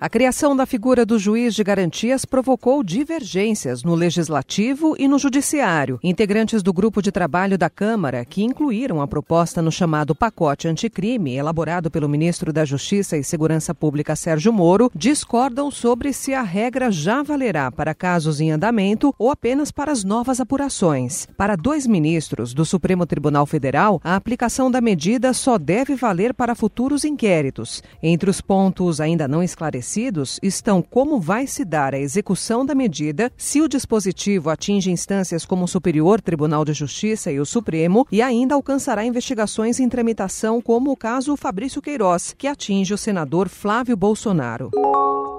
A criação da figura do juiz de garantias provocou divergências no legislativo e no judiciário. Integrantes do grupo de trabalho da Câmara, que incluíram a proposta no chamado pacote anticrime, elaborado pelo ministro da Justiça e Segurança Pública Sérgio Moro, discordam sobre se a regra já valerá para casos em andamento ou apenas para as novas apurações. Para dois ministros do Supremo Tribunal Federal, a aplicação da medida só deve valer para futuros inquéritos. Entre os pontos ainda não esclarecidos, estabelecidos estão como vai se dar a execução da medida, se o dispositivo atinge instâncias como o Superior Tribunal de Justiça e o Supremo e ainda alcançará investigações em tramitação, como o caso Fabrício Queiroz, que atinge o senador Flávio Bolsonaro.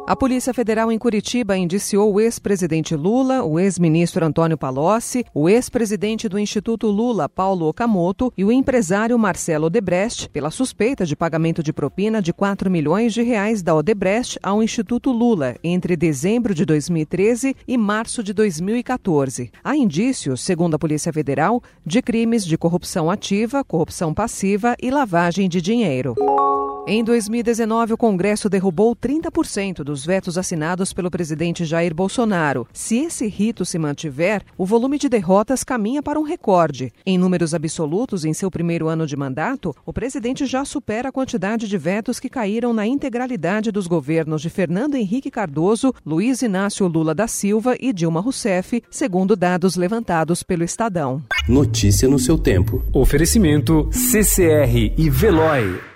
A Polícia Federal em Curitiba indiciou o ex-presidente Lula, o ex-ministro Antônio Palocci, o ex-presidente do Instituto Lula, Paulo Okamoto, e o empresário Marcelo Odebrecht pela suspeita de pagamento de propina de 4 milhões de reais da Odebrecht ao Instituto Lula entre dezembro de 2013 e março de 2014. Há indícios, segundo a Polícia Federal, de crimes de corrupção ativa, corrupção passiva e lavagem de dinheiro. Em 2019, o Congresso derrubou 30% dos vetos assinados pelo presidente Jair Bolsonaro. Se esse rito se mantiver, o volume de derrotas caminha para um recorde. Em números absolutos, em seu primeiro ano de mandato, o presidente já supera a quantidade de vetos que caíram na integralidade dos governos de Fernando Henrique Cardoso, Luiz Inácio Lula da Silva e Dilma Rousseff, segundo dados levantados pelo Estadão. Notícia no seu tempo. Oferecimento CCR e Veloy.